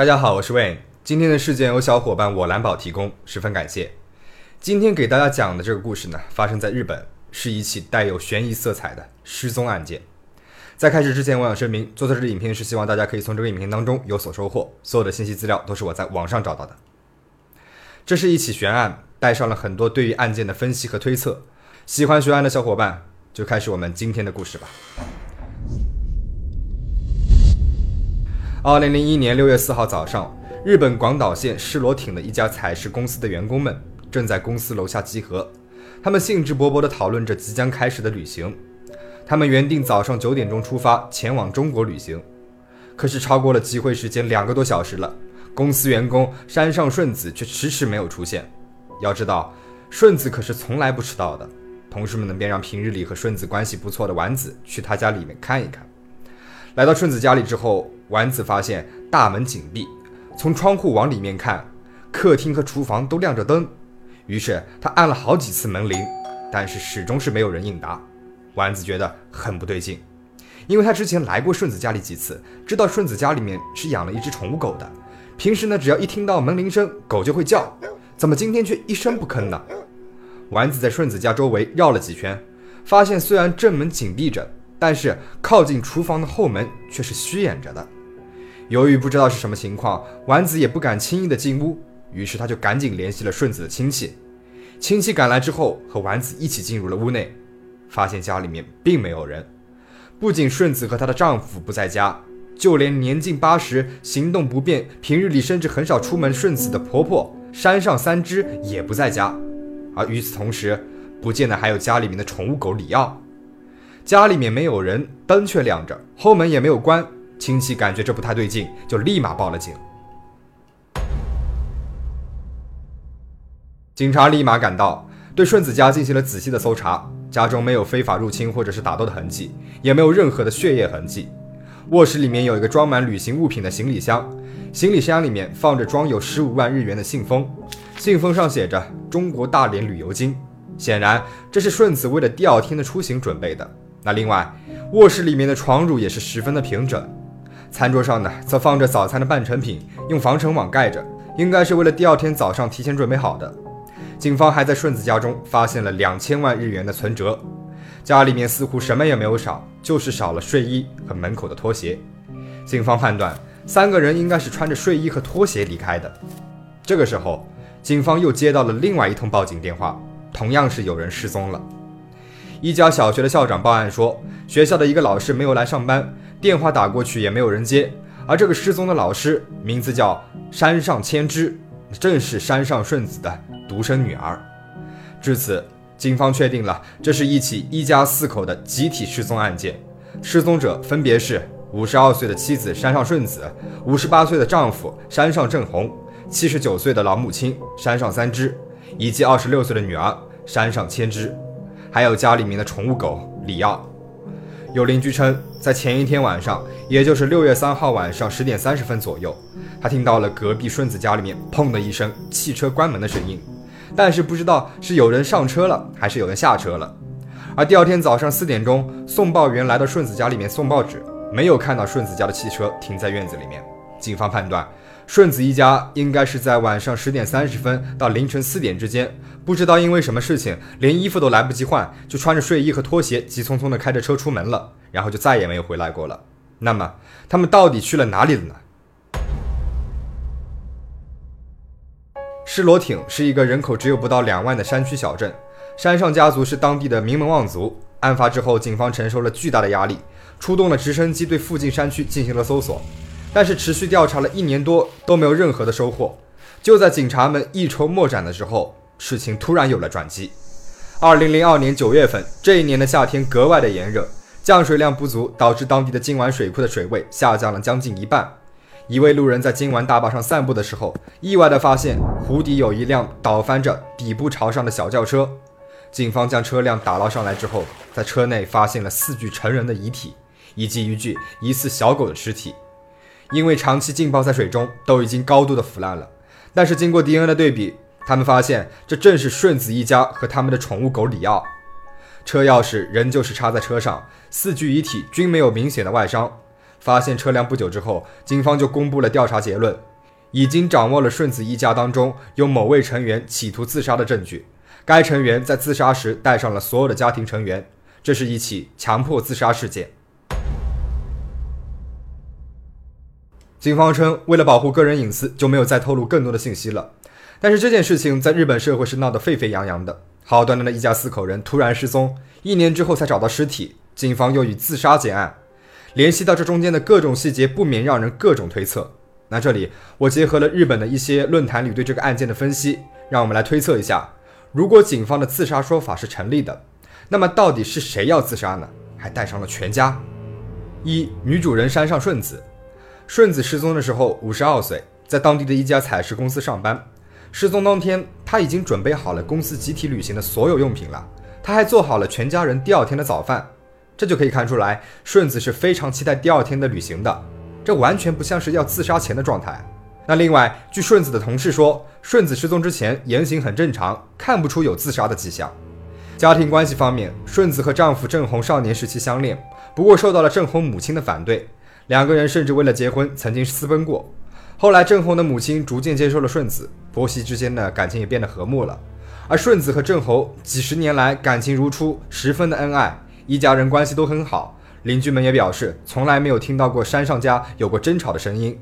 大家好，我是 Wayne。今天的事件由小伙伴我蓝宝提供，十分感谢。今天给大家讲的这个故事呢，发生在日本，是一起带有悬疑色彩的失踪案件。在开始之前，我想声明，做这支影片是希望大家可以从这个影片当中有所收获。所有的信息资料都是我在网上找到的。这是一起悬案，带上了很多对于案件的分析和推测。喜欢悬案的小伙伴，就开始我们今天的故事吧。二零零一年六月四号早上，日本广岛县失罗町的一家采石公司的员工们正在公司楼下集合，他们兴致勃勃地讨论着即将开始的旅行。他们原定早上九点钟出发前往中国旅行，可是超过了集会时间两个多小时了，公司员工山上顺子却迟迟没有出现。要知道，顺子可是从来不迟到的。同事们便让平日里和顺子关系不错的丸子去他家里面看一看。来到顺子家里之后，丸子发现大门紧闭，从窗户往里面看，客厅和厨房都亮着灯。于是他按了好几次门铃，但是始终是没有人应答。丸子觉得很不对劲，因为他之前来过顺子家里几次，知道顺子家里面是养了一只宠物狗的。平时呢，只要一听到门铃声，狗就会叫，怎么今天却一声不吭呢？丸子在顺子家周围绕了几圈，发现虽然正门紧闭着。但是靠近厨房的后门却是虚掩着的。由于不知道是什么情况，丸子也不敢轻易的进屋，于是他就赶紧联系了顺子的亲戚。亲戚赶来之后，和丸子一起进入了屋内，发现家里面并没有人。不仅顺子和她的丈夫不在家，就连年近八十、行动不便、平日里甚至很少出门顺子的婆婆山上三只也不在家。而与此同时，不见的还有家里面的宠物狗里奥。家里面没有人，灯却亮着，后门也没有关。亲戚感觉这不太对劲，就立马报了警。警察立马赶到，对顺子家进行了仔细的搜查。家中没有非法入侵或者是打斗的痕迹，也没有任何的血液痕迹。卧室里面有一个装满旅行物品的行李箱，行李箱里面放着装有十五万日元的信封，信封上写着“中国大连旅游金”，显然这是顺子为了第二天的出行准备的。那另外，卧室里面的床褥也是十分的平整，餐桌上呢则放着早餐的半成品，用防尘网盖着，应该是为了第二天早上提前准备好的。警方还在顺子家中发现了两千万日元的存折，家里面似乎什么也没有少，就是少了睡衣和门口的拖鞋。警方判断三个人应该是穿着睡衣和拖鞋离开的。这个时候，警方又接到了另外一通报警电话，同样是有人失踪了。一家小学的校长报案说，学校的一个老师没有来上班，电话打过去也没有人接。而这个失踪的老师名字叫山上千枝，正是山上顺子的独生女儿。至此，警方确定了这是一起一家四口的集体失踪案件。失踪者分别是五十二岁的妻子山上顺子，五十八岁的丈夫山上正弘，七十九岁的老母亲山上三枝，以及二十六岁的女儿山上千枝。还有家里面的宠物狗里奥。有邻居称，在前一天晚上，也就是六月三号晚上十点三十分左右，他听到了隔壁顺子家里面“砰”的一声汽车关门的声音，但是不知道是有人上车了还是有人下车了。而第二天早上四点钟，送报员来到顺子家里面送报纸，没有看到顺子家的汽车停在院子里面。警方判断。顺子一家应该是在晚上十点三十分到凌晨四点之间，不知道因为什么事情，连衣服都来不及换，就穿着睡衣和拖鞋，急匆匆的开着车出门了，然后就再也没有回来过了。那么，他们到底去了哪里了呢？施罗挺是一个人口只有不到两万的山区小镇，山上家族是当地的名门望族。案发之后，警方承受了巨大的压力，出动了直升机对附近山区进行了搜索。但是持续调查了一年多都没有任何的收获，就在警察们一筹莫展的时候，事情突然有了转机。二零零二年九月份，这一年的夏天格外的炎热，降水量不足，导致当地的金湾水库的水位下降了将近一半。一位路人在金湾大坝上散步的时候，意外的发现湖底有一辆倒翻着、底部朝上的小轿车。警方将车辆打捞上来之后，在车内发现了四具成人的遗体，以及一具疑似小狗的尸体。因为长期浸泡在水中，都已经高度的腐烂了。但是经过 DNA 的对比，他们发现这正是顺子一家和他们的宠物狗里奥。车钥匙仍旧是插在车上，四具遗体均没有明显的外伤。发现车辆不久之后，警方就公布了调查结论：已经掌握了顺子一家当中有某位成员企图自杀的证据。该成员在自杀时带上了所有的家庭成员，这是一起强迫自杀事件。警方称，为了保护个人隐私，就没有再透露更多的信息了。但是这件事情在日本社会是闹得沸沸扬扬的。好端端的一家四口人突然失踪，一年之后才找到尸体，警方又以自杀结案。联系到这中间的各种细节，不免让人各种推测。那这里我结合了日本的一些论坛里对这个案件的分析，让我们来推测一下：如果警方的自杀说法是成立的，那么到底是谁要自杀呢？还带上了全家。一女主人山上顺子，顺子失踪的时候五十二岁，在当地的一家采石公司上班。失踪当天，他已经准备好了公司集体旅行的所有用品了，他还做好了全家人第二天的早饭。这就可以看出来，顺子是非常期待第二天的旅行的。这完全不像是要自杀前的状态。那另外，据顺子的同事说，顺子失踪之前言行很正常，看不出有自杀的迹象。家庭关系方面，顺子和丈夫郑红少年时期相恋，不过受到了郑红母亲的反对，两个人甚至为了结婚曾经私奔过。后来，郑红的母亲逐渐接受了顺子，婆媳之间的感情也变得和睦了。而顺子和郑红几十年来感情如初，十分的恩爱。一家人关系都很好，邻居们也表示从来没有听到过山上家有过争吵的声音。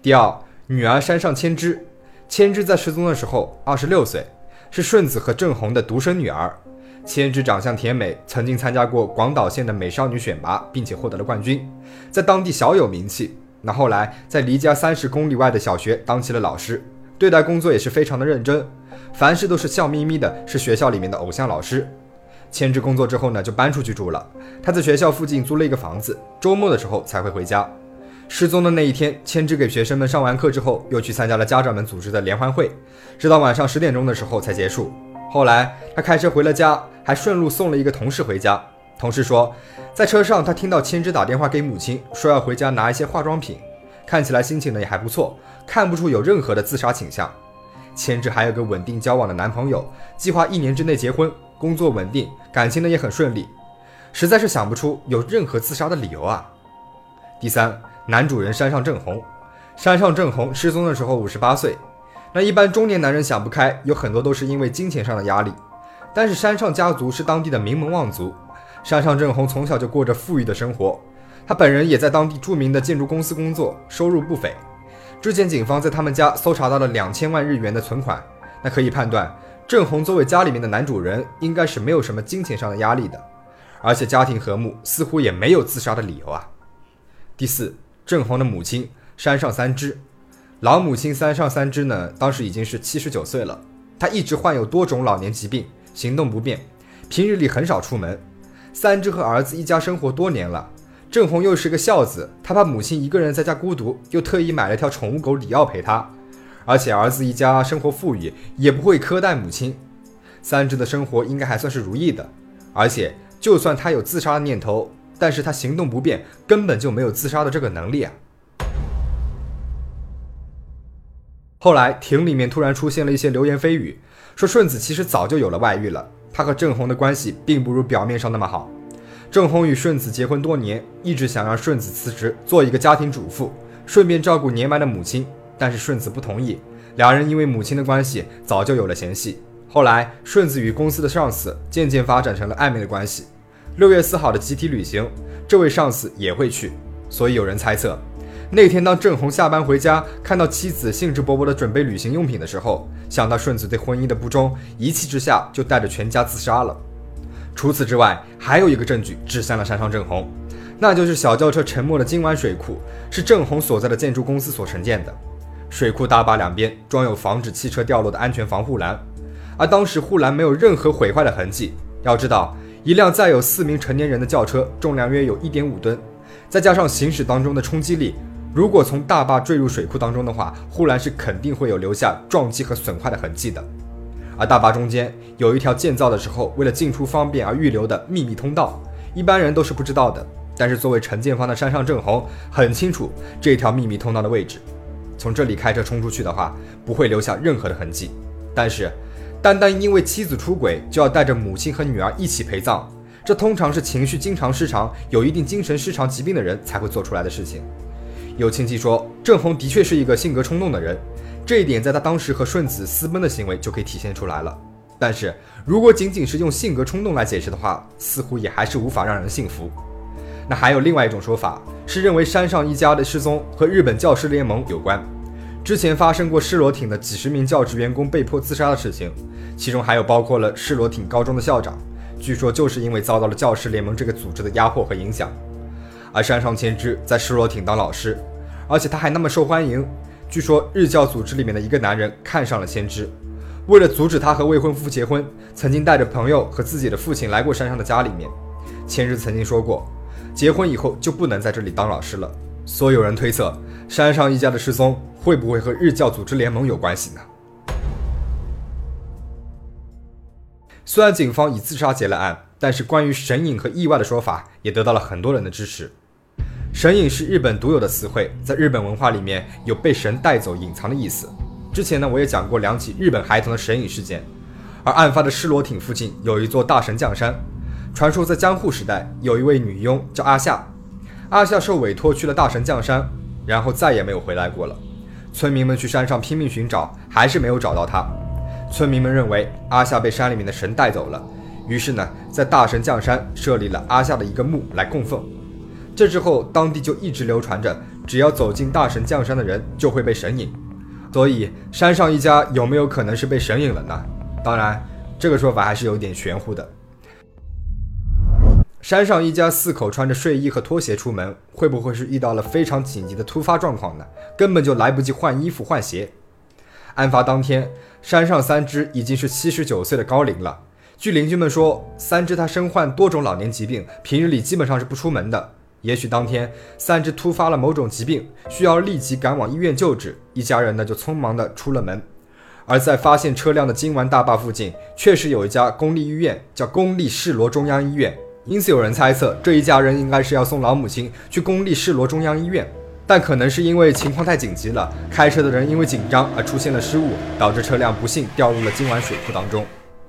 第二，女儿山上千枝，千枝在失踪的时候二十六岁，是顺子和郑红的独生女儿。千枝长相甜美，曾经参加过广岛县的美少女选拔，并且获得了冠军，在当地小有名气。那后来在离家三十公里外的小学当起了老师，对待工作也是非常的认真，凡事都是笑眯眯的，是学校里面的偶像老师。千枝工作之后呢，就搬出去住了。他在学校附近租了一个房子，周末的时候才会回家。失踪的那一天，千枝给学生们上完课之后，又去参加了家长们组织的联欢会，直到晚上十点钟的时候才结束。后来他开车回了家，还顺路送了一个同事回家。同事说，在车上他听到千枝打电话给母亲，说要回家拿一些化妆品，看起来心情呢也还不错，看不出有任何的自杀倾向。千枝还有个稳定交往的男朋友，计划一年之内结婚。工作稳定，感情呢也很顺利，实在是想不出有任何自杀的理由啊。第三，男主人山上正红，山上正红失踪的时候五十八岁。那一般中年男人想不开，有很多都是因为金钱上的压力。但是山上家族是当地的名门望族，山上正红从小就过着富裕的生活，他本人也在当地著名的建筑公司工作，收入不菲。之前警方在他们家搜查到了两千万日元的存款，那可以判断。郑红作为家里面的男主人，应该是没有什么金钱上的压力的，而且家庭和睦，似乎也没有自杀的理由啊。第四，郑红的母亲山上三枝，老母亲山上三枝呢，当时已经是七十九岁了，她一直患有多种老年疾病，行动不便，平日里很少出门。三枝和儿子一家生活多年了，郑红又是个孝子，他怕母亲一个人在家孤独，又特意买了条宠物狗里奥陪她。而且儿子一家生活富裕，也不会苛待母亲。三枝的生活应该还算是如意的。而且，就算他有自杀的念头，但是他行动不便，根本就没有自杀的这个能力啊。后来庭里面突然出现了一些流言蜚语，说顺子其实早就有了外遇了。他和郑红的关系并不如表面上那么好。郑红与顺子结婚多年，一直想让顺子辞职做一个家庭主妇，顺便照顾年迈的母亲。但是顺子不同意，两人因为母亲的关系早就有了嫌隙。后来顺子与公司的上司渐渐发展成了暧昧的关系。六月四号的集体旅行，这位上司也会去，所以有人猜测，那天当郑红下班回家，看到妻子兴致勃勃地准备旅行用品的时候，想到顺子对婚姻的不忠，一气之下就带着全家自杀了。除此之外，还有一个证据指向了山上郑红，那就是小轿车沉没的今晚水库是郑红所在的建筑公司所承建的。水库大坝两边装有防止汽车掉落的安全防护栏，而当时护栏没有任何毁坏的痕迹。要知道，一辆载有四名成年人的轿车重量约有一点五吨，再加上行驶当中的冲击力，如果从大坝坠入水库当中的话，护栏是肯定会有留下撞击和损坏的痕迹的。而大坝中间有一条建造的时候为了进出方便而预留的秘密通道，一般人都是不知道的。但是作为承建方的山上正红很清楚这条秘密通道的位置。从这里开车冲出去的话，不会留下任何的痕迹。但是，单单因为妻子出轨就要带着母亲和女儿一起陪葬，这通常是情绪经常失常、有一定精神失常疾病的人才会做出来的事情。有亲戚说，郑红的确是一个性格冲动的人，这一点在他当时和顺子私奔的行为就可以体现出来了。但是如果仅仅是用性格冲动来解释的话，似乎也还是无法让人信服。那还有另外一种说法，是认为山上一家的失踪和日本教师联盟有关。之前发生过失罗町的几十名教职员工被迫自杀的事情，其中还有包括了失罗町高中的校长，据说就是因为遭到了教师联盟这个组织的压迫和影响。而山上千之在失罗町当老师，而且他还那么受欢迎，据说日教组织里面的一个男人看上了千之。为了阻止他和未婚夫结婚，曾经带着朋友和自己的父亲来过山上的家里面。千日曾经说过，结婚以后就不能在这里当老师了。所有人推测，山上一家的失踪会不会和日教组织联盟有关系呢？虽然警方以自杀结了案，但是关于神隐和意外的说法也得到了很多人的支持。神隐是日本独有的词汇，在日本文化里面有被神带走、隐藏的意思。之前呢，我也讲过两起日本孩童的神隐事件，而案发的失罗町附近有一座大神将山，传说在江户时代有一位女佣叫阿夏，阿夏受委托去了大神将山，然后再也没有回来过了。村民们去山上拼命寻找，还是没有找到她。村民们认为阿夏被山里面的神带走了，于是呢，在大神将山设立了阿夏的一个墓来供奉。这之后，当地就一直流传着，只要走进大神降山的人就会被神隐。所以，山上一家有没有可能是被神隐了呢？当然，这个说法还是有点玄乎的。山上一家四口穿着睡衣和拖鞋出门，会不会是遇到了非常紧急的突发状况呢？根本就来不及换衣服换鞋。案发当天，山上三只已经是七十九岁的高龄了。据邻居们说，三只他身患多种老年疾病，平日里基本上是不出门的。也许当天三只突发了某种疾病，需要立即赶往医院救治，一家人呢就匆忙的出了门。而在发现车辆的金丸大坝附近，确实有一家公立医院，叫公立市罗中央医院。因此有人猜测，这一家人应该是要送老母亲去公立市罗中央医院，但可能是因为情况太紧急了，开车的人因为紧张而出现了失误，导致车辆不幸掉入了金丸水库当中。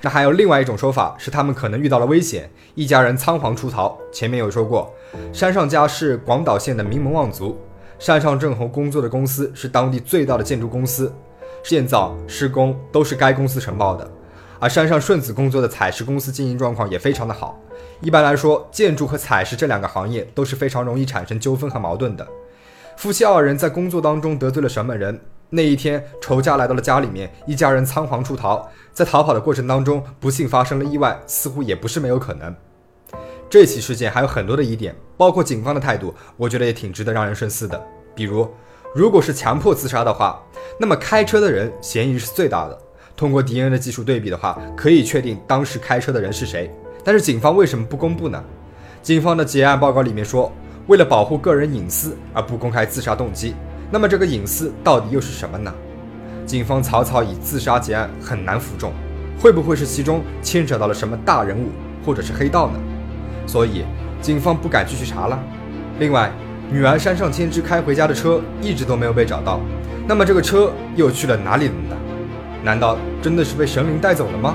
那还有另外一种说法，是他们可能遇到了危险，一家人仓皇出逃。前面有说过，山上家是广岛县的名门望族，山上正弘工作的公司是当地最大的建筑公司，建造、施工都是该公司承包的。而山上顺子工作的采石公司经营状况也非常的好。一般来说，建筑和采石这两个行业都是非常容易产生纠纷和矛盾的。夫妻二人在工作当中得罪了什么人？那一天，仇家来到了家里面，一家人仓皇出逃，在逃跑的过程当中，不幸发生了意外，似乎也不是没有可能。这起事件还有很多的疑点，包括警方的态度，我觉得也挺值得让人深思的。比如，如果是强迫自杀的话，那么开车的人嫌疑是最大的。通过 DNA 的技术对比的话，可以确定当时开车的人是谁。但是警方为什么不公布呢？警方的结案报告里面说，为了保护个人隐私而不公开自杀动机。那么这个隐私到底又是什么呢？警方草草以自杀结案很难服众，会不会是其中牵扯到了什么大人物或者是黑道呢？所以警方不敢继续查了。另外，女儿山上千枝开回家的车一直都没有被找到，那么这个车又去了哪里了呢？难道真的是被神灵带走了吗？